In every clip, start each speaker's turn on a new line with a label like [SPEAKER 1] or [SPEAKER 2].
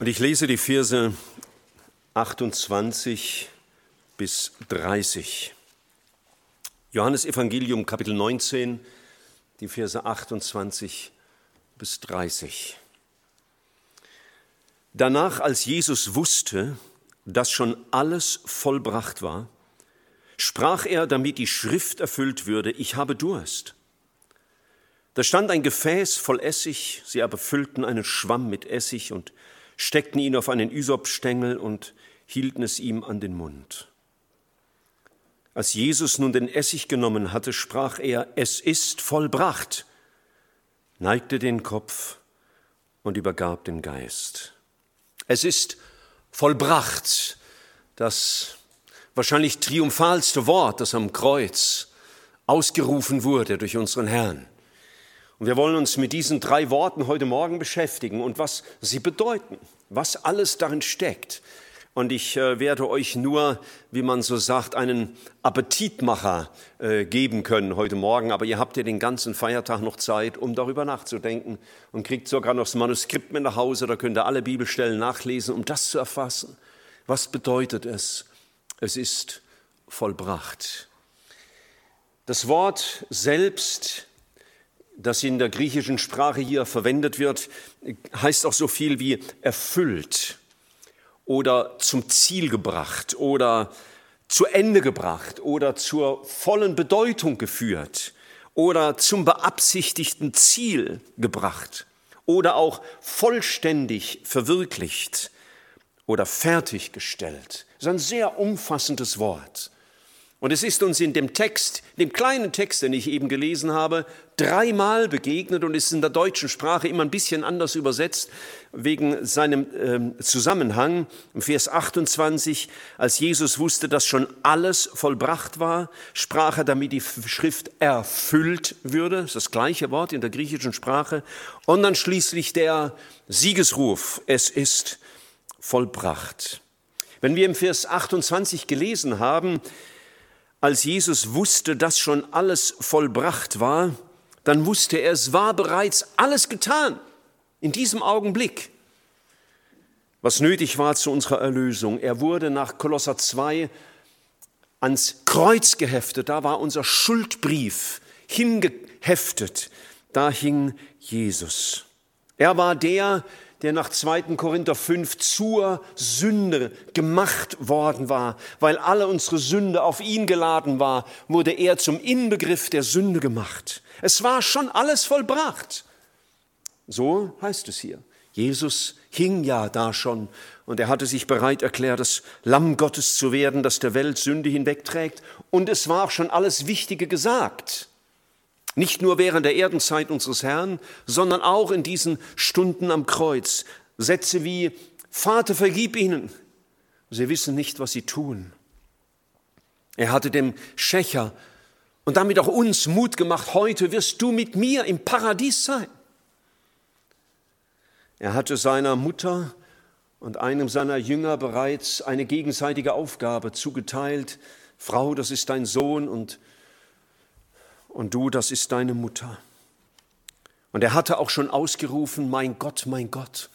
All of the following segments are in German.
[SPEAKER 1] Und ich lese die Verse 28 bis 30. Johannes Evangelium Kapitel 19, die Verse 28 bis 30. Danach, als Jesus wusste, dass schon alles vollbracht war, sprach er, damit die Schrift erfüllt würde, ich habe Durst. Da stand ein Gefäß voll Essig, sie aber füllten einen Schwamm mit Essig und steckten ihn auf einen Ysopstängel und hielten es ihm an den Mund. Als Jesus nun den Essig genommen hatte, sprach er, es ist vollbracht, neigte den Kopf und übergab den Geist. Es ist vollbracht, das wahrscheinlich triumphalste Wort, das am Kreuz ausgerufen wurde durch unseren Herrn. Und wir wollen uns mit diesen drei Worten heute Morgen beschäftigen und was sie bedeuten, was alles darin steckt. Und ich äh, werde euch nur, wie man so sagt, einen Appetitmacher äh, geben können heute Morgen. Aber ihr habt ja den ganzen Feiertag noch Zeit, um darüber nachzudenken und kriegt sogar noch das Manuskript mit nach Hause. Da könnt ihr alle Bibelstellen nachlesen, um das zu erfassen. Was bedeutet es? Es ist vollbracht. Das Wort selbst das in der griechischen Sprache hier verwendet wird, heißt auch so viel wie erfüllt oder zum Ziel gebracht oder zu Ende gebracht oder zur vollen Bedeutung geführt oder zum beabsichtigten Ziel gebracht oder auch vollständig verwirklicht oder fertiggestellt. Das ist ein sehr umfassendes Wort. Und es ist uns in dem Text, dem kleinen Text, den ich eben gelesen habe, dreimal begegnet und ist in der deutschen Sprache immer ein bisschen anders übersetzt wegen seinem äh, Zusammenhang. Im Vers 28, als Jesus wusste, dass schon alles vollbracht war, sprach er, damit die Schrift erfüllt würde. Das ist das gleiche Wort in der griechischen Sprache. Und dann schließlich der Siegesruf, es ist vollbracht. Wenn wir im Vers 28 gelesen haben, als Jesus wusste, dass schon alles vollbracht war, dann wusste er, es war bereits alles getan in diesem Augenblick. Was nötig war zu unserer Erlösung. Er wurde nach Kolosser 2 ans Kreuz geheftet. Da war unser Schuldbrief hingeheftet. Da hing Jesus. Er war der, der nach 2. Korinther 5 zur Sünde gemacht worden war, weil alle unsere Sünde auf ihn geladen war, wurde er zum Inbegriff der Sünde gemacht. Es war schon alles vollbracht. So heißt es hier. Jesus hing ja da schon und er hatte sich bereit erklärt, das Lamm Gottes zu werden, das der Welt Sünde hinwegträgt. Und es war auch schon alles Wichtige gesagt. Nicht nur während der Erdenzeit unseres Herrn, sondern auch in diesen Stunden am Kreuz. Sätze wie, Vater, vergib ihnen. Sie wissen nicht, was sie tun. Er hatte dem Schächer und damit auch uns Mut gemacht, heute wirst du mit mir im Paradies sein. Er hatte seiner Mutter und einem seiner Jünger bereits eine gegenseitige Aufgabe zugeteilt. Frau, das ist dein Sohn und und du, das ist deine Mutter. Und er hatte auch schon ausgerufen, mein Gott, mein Gott,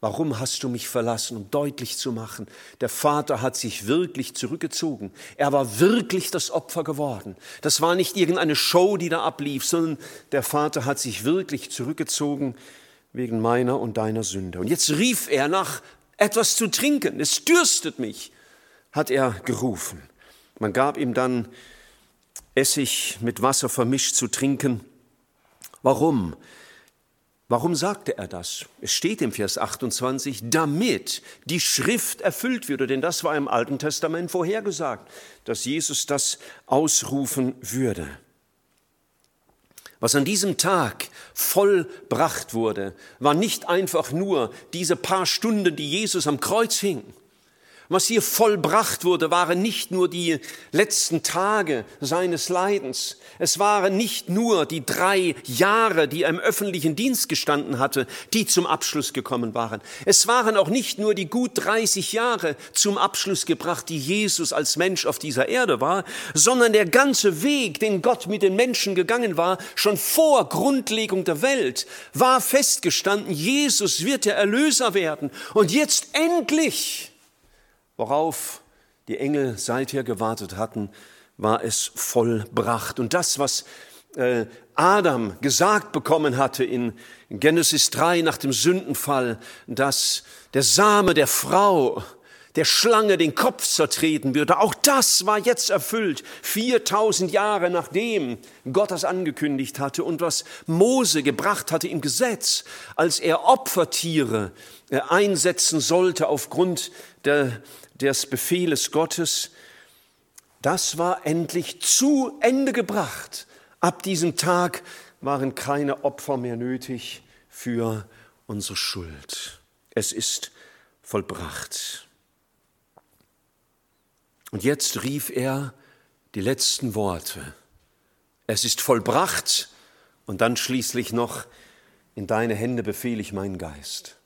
[SPEAKER 1] warum hast du mich verlassen, um deutlich zu machen, der Vater hat sich wirklich zurückgezogen. Er war wirklich das Opfer geworden. Das war nicht irgendeine Show, die da ablief, sondern der Vater hat sich wirklich zurückgezogen wegen meiner und deiner Sünde. Und jetzt rief er nach etwas zu trinken. Es dürstet mich, hat er gerufen. Man gab ihm dann Essig mit Wasser vermischt zu trinken. Warum? Warum sagte er das? Es steht im Vers 28, damit die Schrift erfüllt würde, denn das war im Alten Testament vorhergesagt, dass Jesus das ausrufen würde. Was an diesem Tag vollbracht wurde, war nicht einfach nur diese paar Stunden, die Jesus am Kreuz hing, Was hier vollbracht wurde, waren nicht nur die letzten Tage seines Leidens. Es waren nicht nur die drei Jahre, die er im öffentlichen Dienst gestanden hatte, die zum Abschluss gekommen waren. Es waren auch nicht nur die gut 30 Jahre zum Abschluss gebracht, die Jesus als Mensch auf dieser Erde war, sondern der ganze Weg, den Gott mit den Menschen gegangen war, schon vor Grundlegung der Welt, war festgestanden, Jesus wird der Erlöser werden. Und jetzt endlich worauf die Engel seither gewartet hatten, war es vollbracht. Und das, was äh, Adam gesagt bekommen hatte in Genesis 3 nach dem Sündenfall, dass der Same der Frau der Schlange den Kopf zertreten würde. Auch das war jetzt erfüllt, 4000 Jahre nachdem Gott das angekündigt hatte und was Mose gebracht hatte im Gesetz, als er Opfertiere äh, einsetzen sollte aufgrund der, des Befehles Gottes, das war endlich zu Ende gebracht. Ab diesem Tag waren keine Opfer mehr nötig für unsere Schuld. Es ist vollbracht. Und jetzt rief er die letzten Worte. Es ist vollbracht und dann schließlich noch, in deine Hände befehle ich meinen Geist.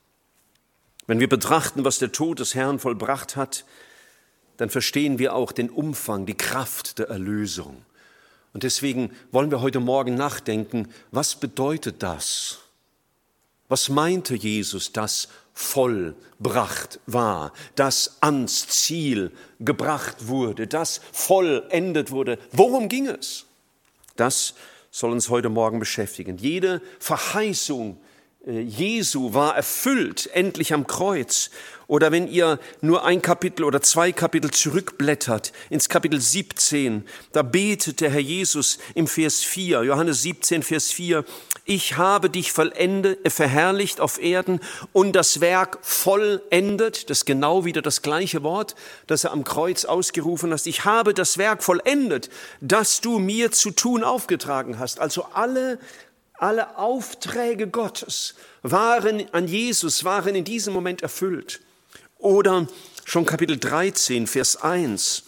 [SPEAKER 1] Wenn wir betrachten, was der Tod des Herrn vollbracht hat, dann verstehen wir auch den Umfang, die Kraft der Erlösung. Und deswegen wollen wir heute Morgen nachdenken, was bedeutet das? Was meinte Jesus, das vollbracht war, das ans Ziel gebracht wurde, das vollendet wurde? Worum ging es? Das soll uns heute Morgen beschäftigen. Jede Verheißung, Jesu war erfüllt, endlich am Kreuz. Oder wenn ihr nur ein Kapitel oder zwei Kapitel zurückblättert, ins Kapitel 17, da betet der Herr Jesus im Vers 4, Johannes 17, Vers 4, ich habe dich vollendet, äh, verherrlicht auf Erden und das Werk vollendet, das ist genau wieder das gleiche Wort, das er am Kreuz ausgerufen hat, ich habe das Werk vollendet, das du mir zu tun aufgetragen hast. Also alle alle Aufträge Gottes waren an Jesus, waren in diesem Moment erfüllt. Oder schon Kapitel 13, Vers 1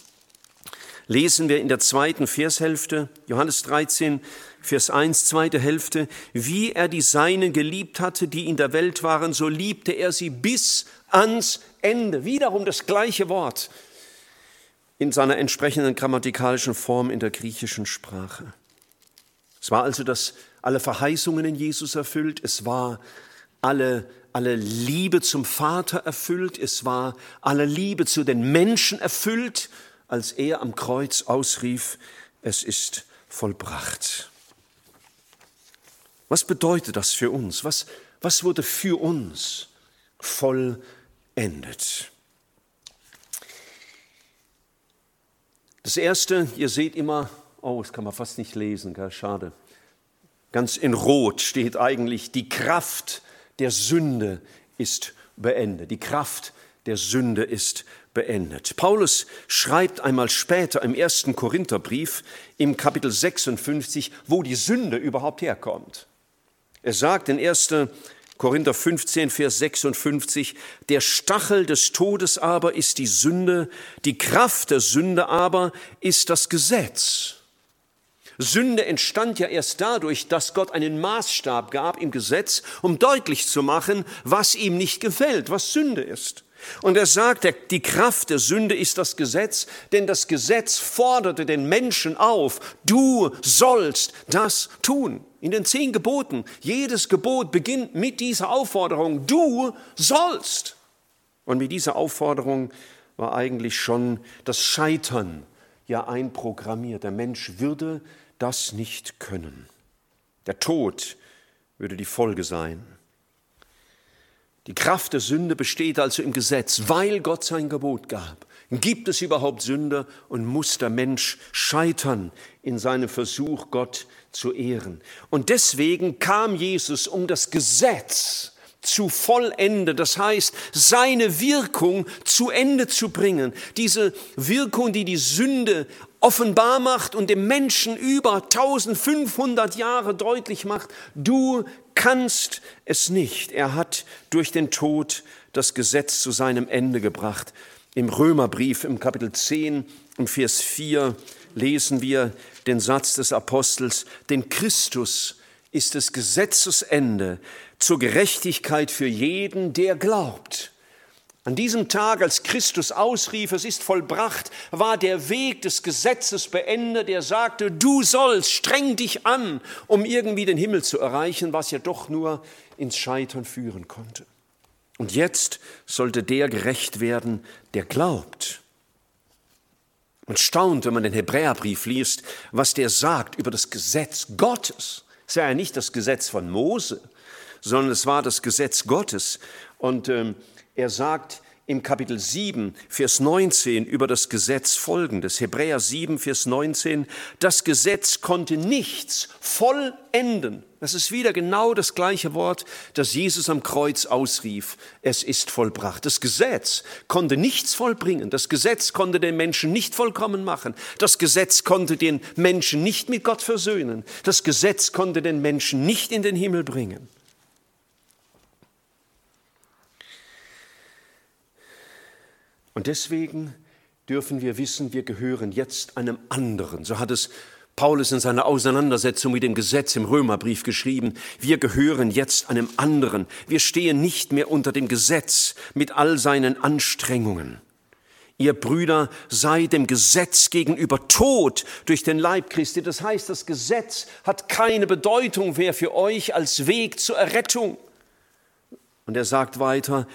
[SPEAKER 1] lesen wir in der zweiten Vershälfte, Johannes 13, Vers 1, zweite Hälfte, wie er die Seinen geliebt hatte, die in der Welt waren, so liebte er sie bis ans Ende. Wiederum das gleiche Wort in seiner entsprechenden grammatikalischen Form in der griechischen Sprache. Es war also das alle Verheißungen in Jesus erfüllt, es war alle, alle Liebe zum Vater erfüllt, es war alle Liebe zu den Menschen erfüllt, als er am Kreuz ausrief, es ist vollbracht. Was bedeutet das für uns? Was, was wurde für uns vollendet? Das Erste, ihr seht immer, oh, das kann man fast nicht lesen, gell? schade. Ganz in Rot steht eigentlich, die Kraft der Sünde ist beendet. Die Kraft der Sünde ist beendet. Paulus schreibt einmal später im ersten Korintherbrief im Kapitel 56, wo die Sünde überhaupt herkommt. Er sagt in 1. Korinther 15, Vers 56, der Stachel des Todes aber ist die Sünde, die Kraft der Sünde aber ist das Gesetz. Sünde entstand ja erst dadurch, dass Gott einen Maßstab gab im Gesetz, um deutlich zu machen, was ihm nicht gefällt, was Sünde ist. Und er sagt, die Kraft der Sünde ist das Gesetz, denn das Gesetz forderte den Menschen auf, du sollst das tun. In den zehn Geboten, jedes Gebot beginnt mit dieser Aufforderung, du sollst. Und mit dieser Aufforderung war eigentlich schon das Scheitern ja einprogrammiert. Der Mensch würde das nicht können. Der Tod würde die Folge sein. Die Kraft der Sünde besteht also im Gesetz, weil Gott sein Gebot gab. Gibt es überhaupt Sünde und muss der Mensch scheitern in seinem Versuch, Gott zu ehren? Und deswegen kam Jesus, um das Gesetz zu vollenden, das heißt, seine Wirkung zu Ende zu bringen. Diese Wirkung, die die Sünde offenbar macht und dem Menschen über 1500 Jahre deutlich macht, du kannst es nicht. Er hat durch den Tod das Gesetz zu seinem Ende gebracht. Im Römerbrief im Kapitel 10, im Vers 4 lesen wir den Satz des Apostels, denn Christus ist des Gesetzes Ende zur Gerechtigkeit für jeden, der glaubt. An diesem Tag, als Christus ausrief, es ist vollbracht, war der Weg des Gesetzes beendet. Er sagte, du sollst, streng dich an, um irgendwie den Himmel zu erreichen, was ja doch nur ins Scheitern führen konnte. Und jetzt sollte der gerecht werden, der glaubt. Man staunt, wenn man den Hebräerbrief liest, was der sagt über das Gesetz Gottes. Es war ja nicht das Gesetz von Mose, sondern es war das Gesetz Gottes. Und ähm, er sagt im Kapitel 7, Vers 19 über das Gesetz folgendes. Hebräer 7, Vers 19. Das Gesetz konnte nichts vollenden. Das ist wieder genau das gleiche Wort, das Jesus am Kreuz ausrief. Es ist vollbracht. Das Gesetz konnte nichts vollbringen. Das Gesetz konnte den Menschen nicht vollkommen machen. Das Gesetz konnte den Menschen nicht mit Gott versöhnen. Das Gesetz konnte den Menschen nicht in den Himmel bringen. Und deswegen dürfen wir wissen, wir gehören jetzt einem anderen. So hat es Paulus in seiner Auseinandersetzung mit dem Gesetz im Römerbrief geschrieben, wir gehören jetzt einem anderen. Wir stehen nicht mehr unter dem Gesetz mit all seinen Anstrengungen. Ihr Brüder seid dem Gesetz gegenüber tot durch den Leib Christi. Das heißt, das Gesetz hat keine Bedeutung mehr für euch als Weg zur Errettung. Und er sagt weiter,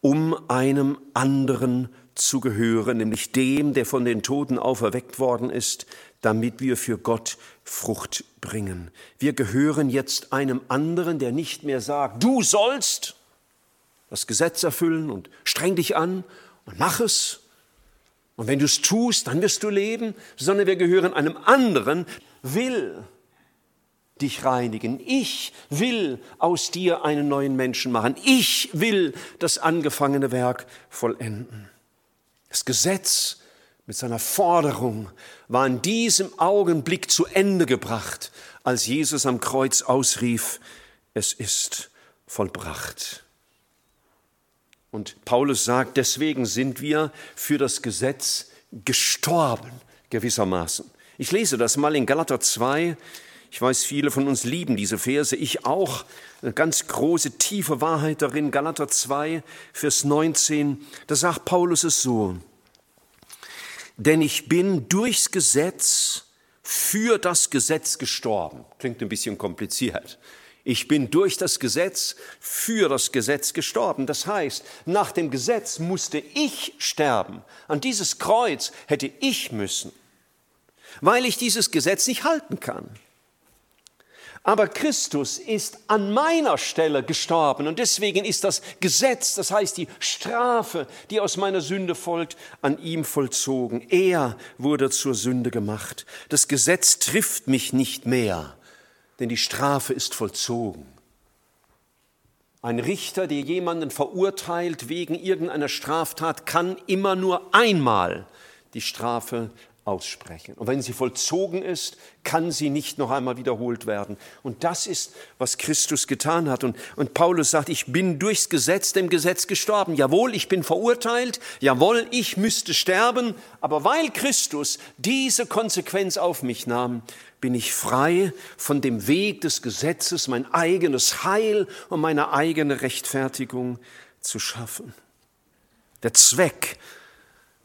[SPEAKER 1] um einem anderen zu gehören, nämlich dem, der von den Toten auferweckt worden ist, damit wir für Gott Frucht bringen. Wir gehören jetzt einem anderen, der nicht mehr sagt, du sollst das Gesetz erfüllen und streng dich an und mach es. Und wenn du es tust, dann wirst du leben, sondern wir gehören einem anderen, will dich reinigen. Ich will aus dir einen neuen Menschen machen. Ich will das angefangene Werk vollenden. Das Gesetz mit seiner Forderung war in diesem Augenblick zu Ende gebracht, als Jesus am Kreuz ausrief, es ist vollbracht. Und Paulus sagt, deswegen sind wir für das Gesetz gestorben, gewissermaßen. Ich lese das mal in Galater 2. Ich weiß, viele von uns lieben diese Verse, ich auch. Eine ganz große, tiefe Wahrheit darin, Galater 2, Vers 19, da sagt Paulus es so, denn ich bin durchs Gesetz für das Gesetz gestorben. Klingt ein bisschen kompliziert. Ich bin durch das Gesetz für das Gesetz gestorben. Das heißt, nach dem Gesetz musste ich sterben. An dieses Kreuz hätte ich müssen, weil ich dieses Gesetz nicht halten kann. Aber Christus ist an meiner Stelle gestorben und deswegen ist das Gesetz, das heißt die Strafe, die aus meiner Sünde folgt, an ihm vollzogen. Er wurde zur Sünde gemacht. Das Gesetz trifft mich nicht mehr, denn die Strafe ist vollzogen. Ein Richter, der jemanden verurteilt wegen irgendeiner Straftat, kann immer nur einmal die Strafe aussprechen. Und wenn sie vollzogen ist, kann sie nicht noch einmal wiederholt werden. Und das ist, was Christus getan hat. Und, und Paulus sagt, ich bin durchs Gesetz dem Gesetz gestorben. Jawohl, ich bin verurteilt. Jawohl, ich müsste sterben. Aber weil Christus diese Konsequenz auf mich nahm, bin ich frei von dem Weg des Gesetzes, mein eigenes Heil und meine eigene Rechtfertigung zu schaffen. Der Zweck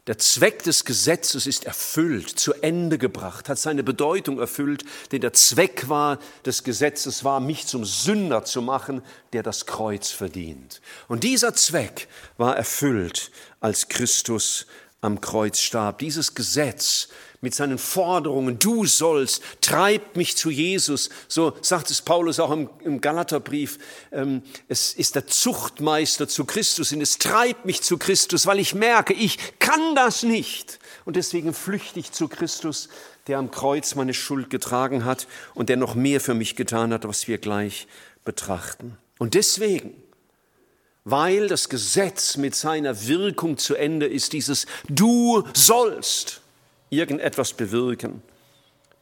[SPEAKER 1] der Zweck des Gesetzes ist erfüllt, zu Ende gebracht, hat seine Bedeutung erfüllt, denn der Zweck war des Gesetzes war, mich zum Sünder zu machen, der das Kreuz verdient. Und dieser Zweck war erfüllt, als Christus am Kreuz starb. Dieses Gesetz mit seinen Forderungen, du sollst, treibt mich zu Jesus. So sagt es Paulus auch im, im Galaterbrief. Ähm, es ist der Zuchtmeister zu Christus und es treibt mich zu Christus, weil ich merke, ich kann das nicht. Und deswegen flüchte ich zu Christus, der am Kreuz meine Schuld getragen hat und der noch mehr für mich getan hat, was wir gleich betrachten. Und deswegen weil das Gesetz mit seiner Wirkung zu Ende ist, dieses Du sollst irgendetwas bewirken.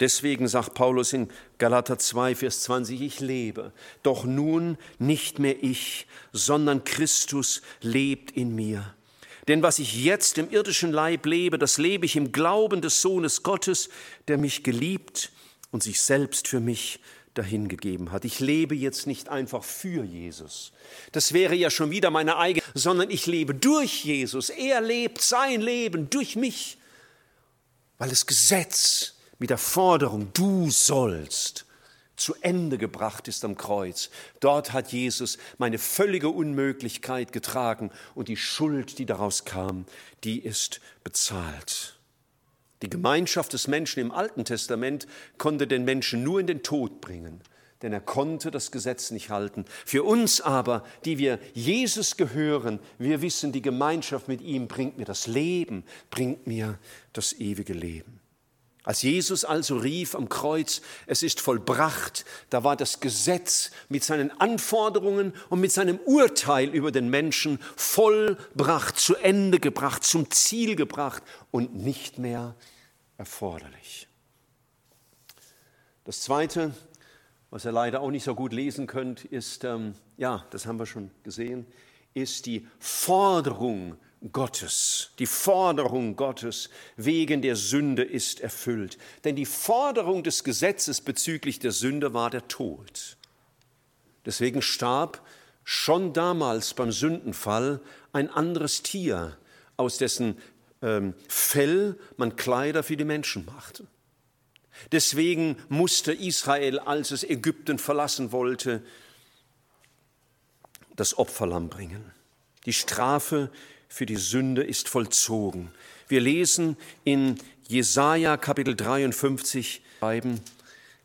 [SPEAKER 1] Deswegen sagt Paulus in Galater 2, Vers 20, ich lebe, doch nun nicht mehr ich, sondern Christus lebt in mir. Denn was ich jetzt im irdischen Leib lebe, das lebe ich im Glauben des Sohnes Gottes, der mich geliebt und sich selbst für mich dahingegeben hat. Ich lebe jetzt nicht einfach für Jesus. Das wäre ja schon wieder meine eigene, sondern ich lebe durch Jesus. Er lebt sein Leben durch mich, weil das Gesetz mit der Forderung, du sollst, zu Ende gebracht ist am Kreuz. Dort hat Jesus meine völlige Unmöglichkeit getragen und die Schuld, die daraus kam, die ist bezahlt. Die Gemeinschaft des Menschen im Alten Testament konnte den Menschen nur in den Tod bringen, denn er konnte das Gesetz nicht halten. Für uns aber, die wir Jesus gehören, wir wissen, die Gemeinschaft mit ihm bringt mir das Leben, bringt mir das ewige Leben. Als Jesus also rief am Kreuz, es ist vollbracht, da war das Gesetz mit seinen Anforderungen und mit seinem Urteil über den Menschen vollbracht, zu Ende gebracht, zum Ziel gebracht und nicht mehr erforderlich. Das Zweite, was ihr leider auch nicht so gut lesen könnt, ist, ähm, ja, das haben wir schon gesehen, ist die Forderung Gottes. Die Forderung Gottes wegen der Sünde ist erfüllt. Denn die Forderung des Gesetzes bezüglich der Sünde war der Tod. Deswegen starb schon damals beim Sündenfall ein anderes Tier, aus dessen ähm, Fell man Kleider für die Menschen machte. Deswegen musste Israel, als es Ägypten verlassen wollte, das Opferlamm bringen. Die Strafe für die Sünde ist vollzogen. Wir lesen in Jesaja Kapitel 53 schreiben,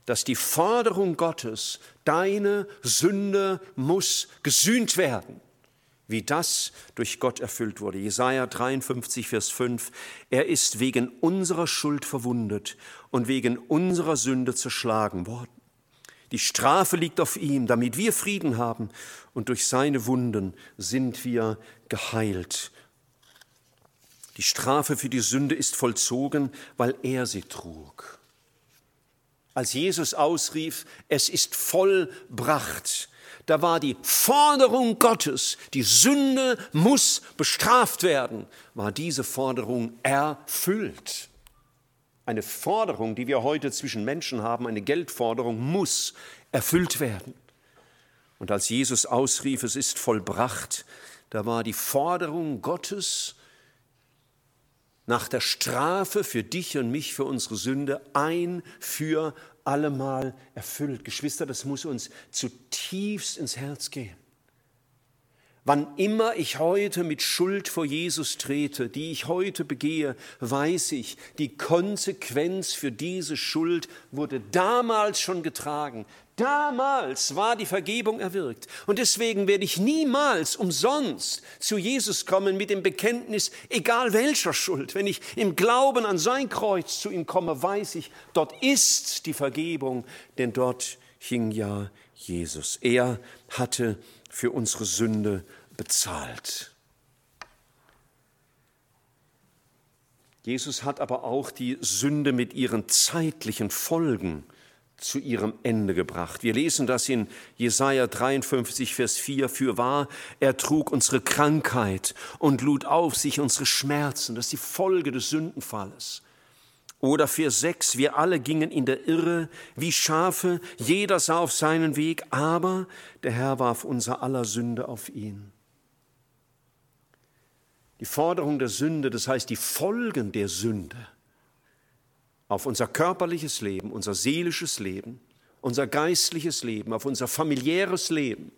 [SPEAKER 1] dass die Forderung Gottes, deine Sünde muss gesühnt werden, wie das durch Gott erfüllt wurde. Jesaja 53, Vers 5. Er ist wegen unserer Schuld verwundet und wegen unserer Sünde zerschlagen worden. Die Strafe liegt auf ihm, damit wir Frieden haben, und durch seine Wunden sind wir geheilt. Die Strafe für die Sünde ist vollzogen, weil er sie trug. Als Jesus ausrief, es ist vollbracht, da war die Forderung Gottes, die Sünde muss bestraft werden, war diese Forderung erfüllt. Eine Forderung, die wir heute zwischen Menschen haben, eine Geldforderung, muss erfüllt werden. Und als Jesus ausrief, es ist vollbracht, da war die Forderung Gottes nach der Strafe für dich und mich, für unsere Sünde, ein für allemal erfüllt. Geschwister, das muss uns zutiefst ins Herz gehen. Wann immer ich heute mit Schuld vor Jesus trete, die ich heute begehe, weiß ich, die Konsequenz für diese Schuld wurde damals schon getragen. Damals war die Vergebung erwirkt. Und deswegen werde ich niemals umsonst zu Jesus kommen mit dem Bekenntnis, egal welcher Schuld. Wenn ich im Glauben an sein Kreuz zu ihm komme, weiß ich, dort ist die Vergebung, denn dort hing ja Jesus. Er hatte für unsere Sünde bezahlt. Jesus hat aber auch die Sünde mit ihren zeitlichen Folgen zu ihrem Ende gebracht. Wir lesen das in Jesaja 53, Vers 4. Für wahr, er trug unsere Krankheit und lud auf sich unsere Schmerzen. Das ist die Folge des Sündenfalles. Oder Vers 6, wir alle gingen in der Irre wie Schafe, jeder sah auf seinen Weg, aber der Herr warf unser aller Sünde auf ihn. Die Forderung der Sünde, das heißt die Folgen der Sünde auf unser körperliches Leben, unser seelisches Leben, unser geistliches Leben, auf unser familiäres Leben,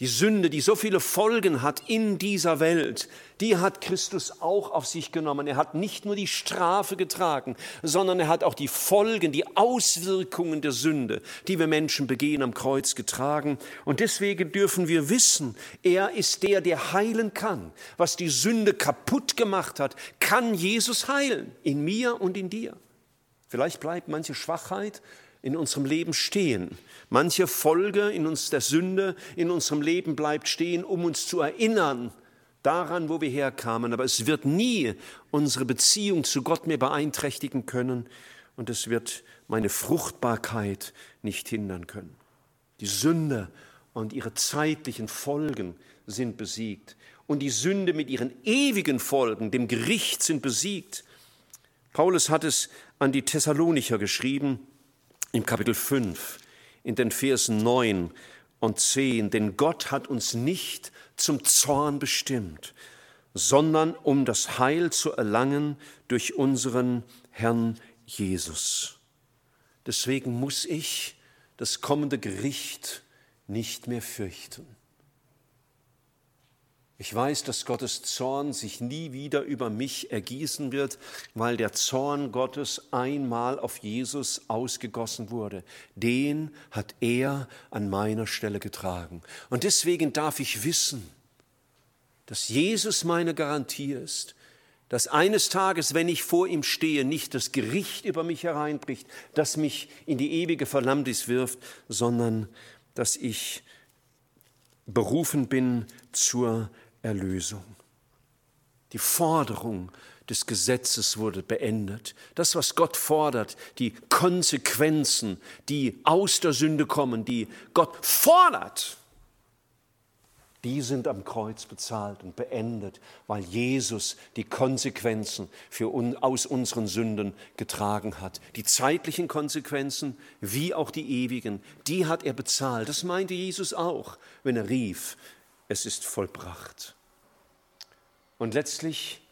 [SPEAKER 1] die Sünde, die so viele Folgen hat in dieser Welt, die hat Christus auch auf sich genommen. Er hat nicht nur die Strafe getragen, sondern er hat auch die Folgen, die Auswirkungen der Sünde, die wir Menschen begehen, am Kreuz getragen. Und deswegen dürfen wir wissen, er ist der, der heilen kann. Was die Sünde kaputt gemacht hat, kann Jesus heilen, in mir und in dir. Vielleicht bleibt manche Schwachheit in unserem Leben stehen. Manche Folge in uns der Sünde in unserem Leben bleibt stehen, um uns zu erinnern daran, wo wir herkamen. Aber es wird nie unsere Beziehung zu Gott mehr beeinträchtigen können und es wird meine Fruchtbarkeit nicht hindern können. Die Sünde und ihre zeitlichen Folgen sind besiegt. und die Sünde mit ihren ewigen Folgen, dem Gericht, sind besiegt. Paulus hat es an die Thessalonicher geschrieben im Kapitel 5, in den Versen 9 und 10. Denn Gott hat uns nicht zum Zorn bestimmt, sondern um das Heil zu erlangen durch unseren Herrn Jesus. Deswegen muss ich das kommende Gericht nicht mehr fürchten. Ich weiß, dass Gottes Zorn sich nie wieder über mich ergießen wird, weil der Zorn Gottes einmal auf Jesus ausgegossen wurde. Den hat er an meiner Stelle getragen. Und deswegen darf ich wissen, dass Jesus meine Garantie ist, dass eines Tages, wenn ich vor ihm stehe, nicht das Gericht über mich hereinbricht, das mich in die ewige Verdammnis wirft, sondern dass ich berufen bin zur Erlösung. Die Forderung des Gesetzes wurde beendet. Das, was Gott fordert, die Konsequenzen, die aus der Sünde kommen, die Gott fordert, die sind am Kreuz bezahlt und beendet, weil Jesus die Konsequenzen für un, aus unseren Sünden getragen hat. Die zeitlichen Konsequenzen wie auch die ewigen, die hat er bezahlt. Das meinte Jesus auch, wenn er rief, es ist vollbracht. Und letztlich,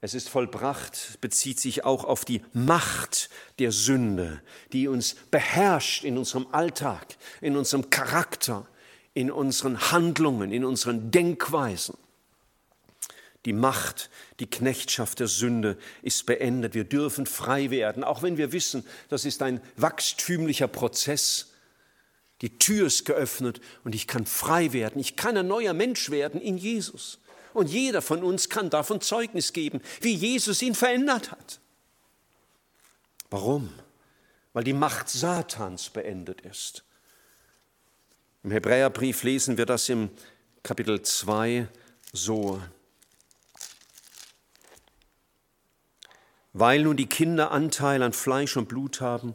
[SPEAKER 1] es ist vollbracht, bezieht sich auch auf die Macht der Sünde, die uns beherrscht in unserem Alltag, in unserem Charakter, in unseren Handlungen, in unseren Denkweisen. Die Macht, die Knechtschaft der Sünde ist beendet. Wir dürfen frei werden, auch wenn wir wissen, das ist ein wachstümlicher Prozess. Die Tür ist geöffnet und ich kann frei werden. Ich kann ein neuer Mensch werden in Jesus. Und jeder von uns kann davon Zeugnis geben, wie Jesus ihn verändert hat. Warum? Weil die Macht Satans beendet ist. Im Hebräerbrief lesen wir das im Kapitel 2 so. Weil nun die Kinder Anteil an Fleisch und Blut haben,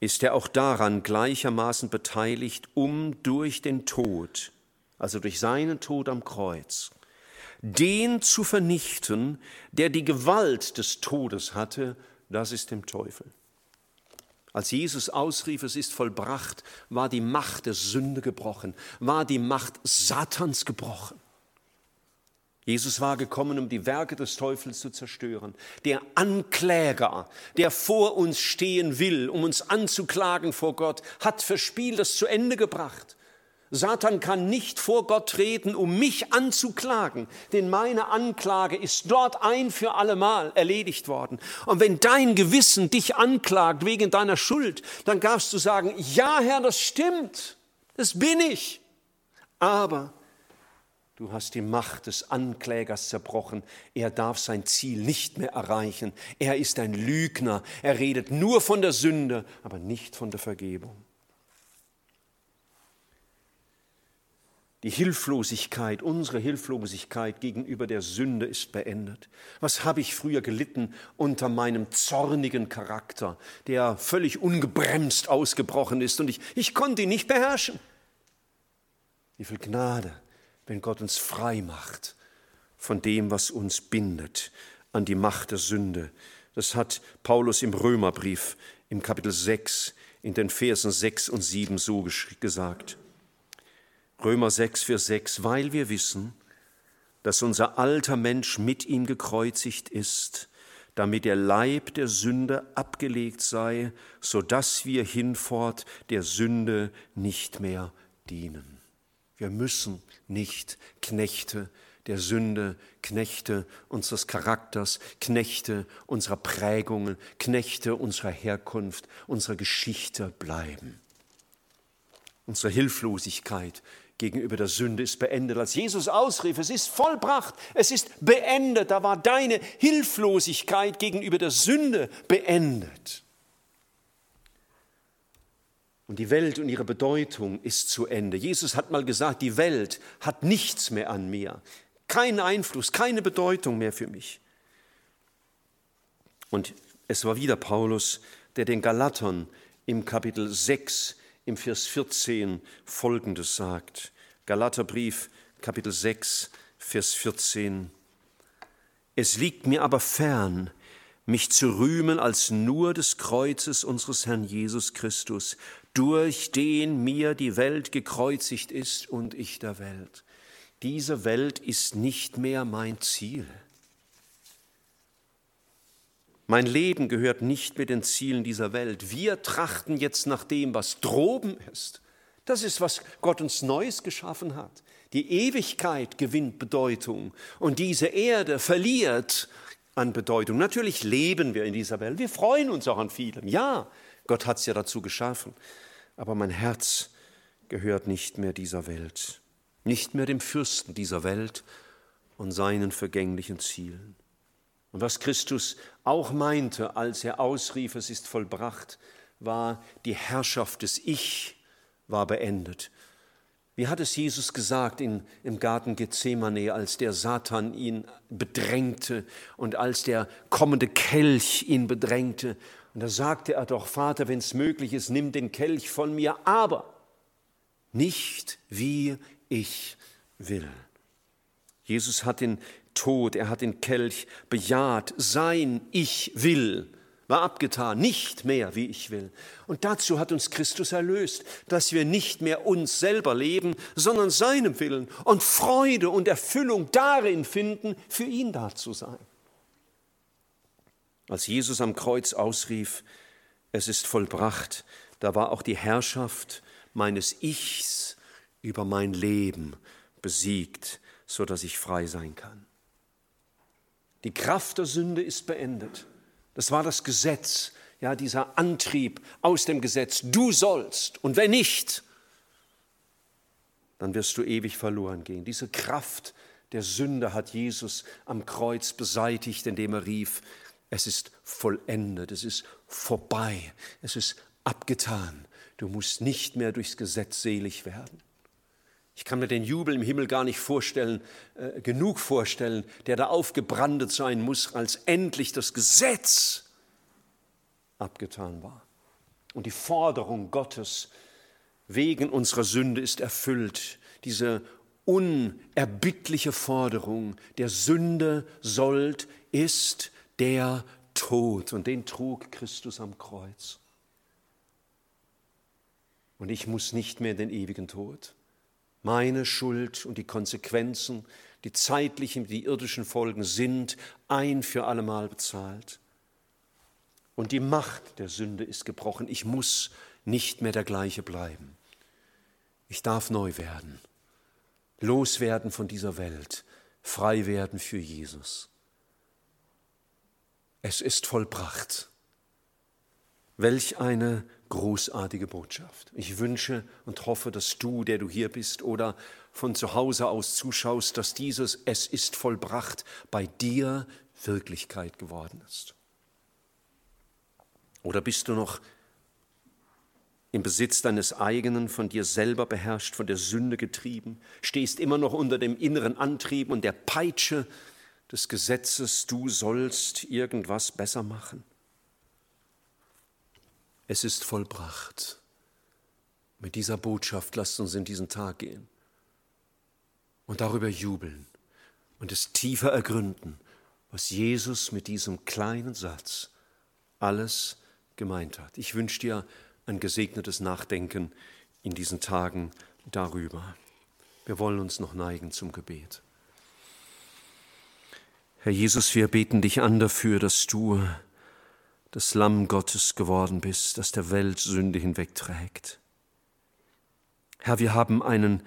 [SPEAKER 1] ist er auch daran gleichermaßen beteiligt, um durch den Tod, also durch seinen Tod am Kreuz, den zu vernichten, der die Gewalt des Todes hatte, das ist dem Teufel. Als Jesus ausrief, es ist vollbracht, war die Macht der Sünde gebrochen, war die Macht Satans gebrochen. Jesus war gekommen, um die Werke des Teufels zu zerstören. Der Ankläger, der vor uns stehen will, um uns anzuklagen vor Gott, hat verspielt, das zu Ende gebracht. Satan kann nicht vor Gott treten, um mich anzuklagen, denn meine Anklage ist dort ein für allemal erledigt worden. Und wenn dein Gewissen dich anklagt wegen deiner Schuld, dann darfst du sagen, ja Herr, das stimmt, das bin ich. Aber Du hast die Macht des Anklägers zerbrochen. Er darf sein Ziel nicht mehr erreichen. Er ist ein Lügner. Er redet nur von der Sünde, aber nicht von der Vergebung. Die Hilflosigkeit, unsere Hilflosigkeit gegenüber der Sünde ist beendet. Was habe ich früher gelitten unter meinem zornigen Charakter, der völlig ungebremst ausgebrochen ist und ich, ich konnte ihn nicht beherrschen. Wie viel Gnade, wenn Gott uns frei macht von dem, was uns bindet an die Macht der Sünde. Das hat Paulus im Römerbrief im Kapitel 6 in den Versen 6 und 7 so gesagt. Römer 6, Vers 6, weil wir wissen, dass unser alter Mensch mit ihm gekreuzigt ist, damit der Leib der Sünde abgelegt sei, so dass wir hinfort der Sünde nicht mehr dienen. Wir müssen nicht Knechte der Sünde, Knechte unseres Charakters, Knechte unserer Prägungen, Knechte unserer Herkunft, unserer Geschichte bleiben. Unsere Hilflosigkeit gegenüber der Sünde ist beendet. Als Jesus ausrief, es ist vollbracht, es ist beendet, da war deine Hilflosigkeit gegenüber der Sünde beendet. Und die Welt und ihre Bedeutung ist zu Ende. Jesus hat mal gesagt, die Welt hat nichts mehr an mir, keinen Einfluss, keine Bedeutung mehr für mich. Und es war wieder Paulus, der den Galatern im Kapitel 6 im Vers 14 Folgendes sagt. Galaterbrief, Kapitel 6, Vers 14. Es liegt mir aber fern, mich zu rühmen als nur des Kreuzes unseres Herrn Jesus Christus, durch den mir die Welt gekreuzigt ist und ich der Welt. Diese Welt ist nicht mehr mein Ziel. Mein Leben gehört nicht mit den Zielen dieser Welt. Wir trachten jetzt nach dem, was droben ist. Das ist, was Gott uns Neues geschaffen hat. Die Ewigkeit gewinnt Bedeutung und diese Erde verliert an Bedeutung. Natürlich leben wir in dieser Welt. Wir freuen uns auch an vielem. Ja, Gott hat es ja dazu geschaffen. Aber mein Herz gehört nicht mehr dieser Welt, nicht mehr dem Fürsten dieser Welt und seinen vergänglichen Zielen. Und was Christus auch meinte, als er ausrief, es ist vollbracht, war die Herrschaft des Ich war beendet. Wie hat es Jesus gesagt in, im Garten Gethsemane, als der Satan ihn bedrängte und als der kommende Kelch ihn bedrängte? Und da sagte er doch, Vater, wenn es möglich ist, nimm den Kelch von mir, aber nicht wie ich will. Jesus hat den Tod, er hat den Kelch bejaht, sein Ich will war abgetan, nicht mehr wie ich will. Und dazu hat uns Christus erlöst, dass wir nicht mehr uns selber leben, sondern seinem Willen und Freude und Erfüllung darin finden, für ihn da zu sein. Als Jesus am Kreuz ausrief, es ist vollbracht, da war auch die Herrschaft meines Ichs über mein Leben besiegt, so dass ich frei sein kann. Die Kraft der Sünde ist beendet. Das war das Gesetz, ja, dieser Antrieb aus dem Gesetz. Du sollst und wenn nicht, dann wirst du ewig verloren gehen. Diese Kraft der Sünde hat Jesus am Kreuz beseitigt, indem er rief, es ist vollendet, es ist vorbei, es ist abgetan. Du musst nicht mehr durchs Gesetz selig werden. Ich kann mir den Jubel im Himmel gar nicht vorstellen, äh, genug vorstellen, der da aufgebrandet sein muss, als endlich das Gesetz abgetan war. Und die Forderung Gottes wegen unserer Sünde ist erfüllt. Diese unerbittliche Forderung, der Sünde sollt, ist der Tod. Und den trug Christus am Kreuz. Und ich muss nicht mehr in den ewigen Tod. Meine Schuld und die Konsequenzen, die zeitlichen, die irdischen Folgen sind ein für allemal bezahlt. Und die Macht der Sünde ist gebrochen. Ich muss nicht mehr der gleiche bleiben. Ich darf neu werden, loswerden von dieser Welt, frei werden für Jesus. Es ist vollbracht. Welch eine großartige Botschaft. Ich wünsche und hoffe, dass du, der du hier bist oder von zu Hause aus zuschaust, dass dieses Es ist vollbracht bei dir Wirklichkeit geworden ist. Oder bist du noch im Besitz deines eigenen, von dir selber beherrscht, von der Sünde getrieben, stehst immer noch unter dem inneren Antrieb und der Peitsche des Gesetzes, du sollst irgendwas besser machen? es ist vollbracht. Mit dieser Botschaft lasst uns in diesen Tag gehen und darüber jubeln und es tiefer ergründen, was Jesus mit diesem kleinen Satz alles gemeint hat. Ich wünsche dir ein gesegnetes Nachdenken in diesen Tagen darüber. Wir wollen uns noch neigen zum Gebet. Herr Jesus, wir beten dich an dafür, dass du das Lamm Gottes geworden bist, das der Welt Sünde hinwegträgt. Herr, wir haben einen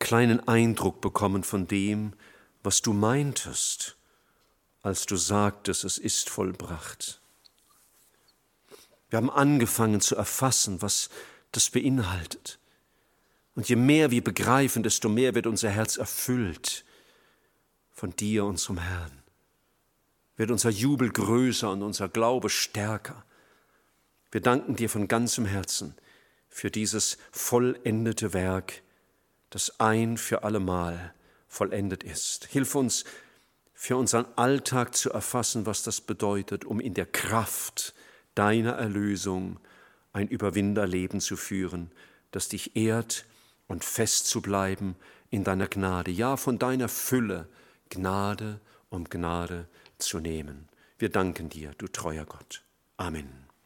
[SPEAKER 1] kleinen Eindruck bekommen von dem, was du meintest, als du sagtest, es ist vollbracht. Wir haben angefangen zu erfassen, was das beinhaltet. Und je mehr wir begreifen, desto mehr wird unser Herz erfüllt von dir, unserem Herrn wird unser Jubel größer und unser Glaube stärker. Wir danken dir von ganzem Herzen für dieses vollendete Werk, das ein für allemal vollendet ist. Hilf uns, für unseren Alltag zu erfassen, was das bedeutet, um in der Kraft deiner Erlösung ein Überwinderleben zu führen, das dich ehrt und fest zu bleiben in deiner Gnade, ja von deiner Fülle, Gnade um Gnade zu nehmen. Wir danken dir, du treuer Gott. Amen.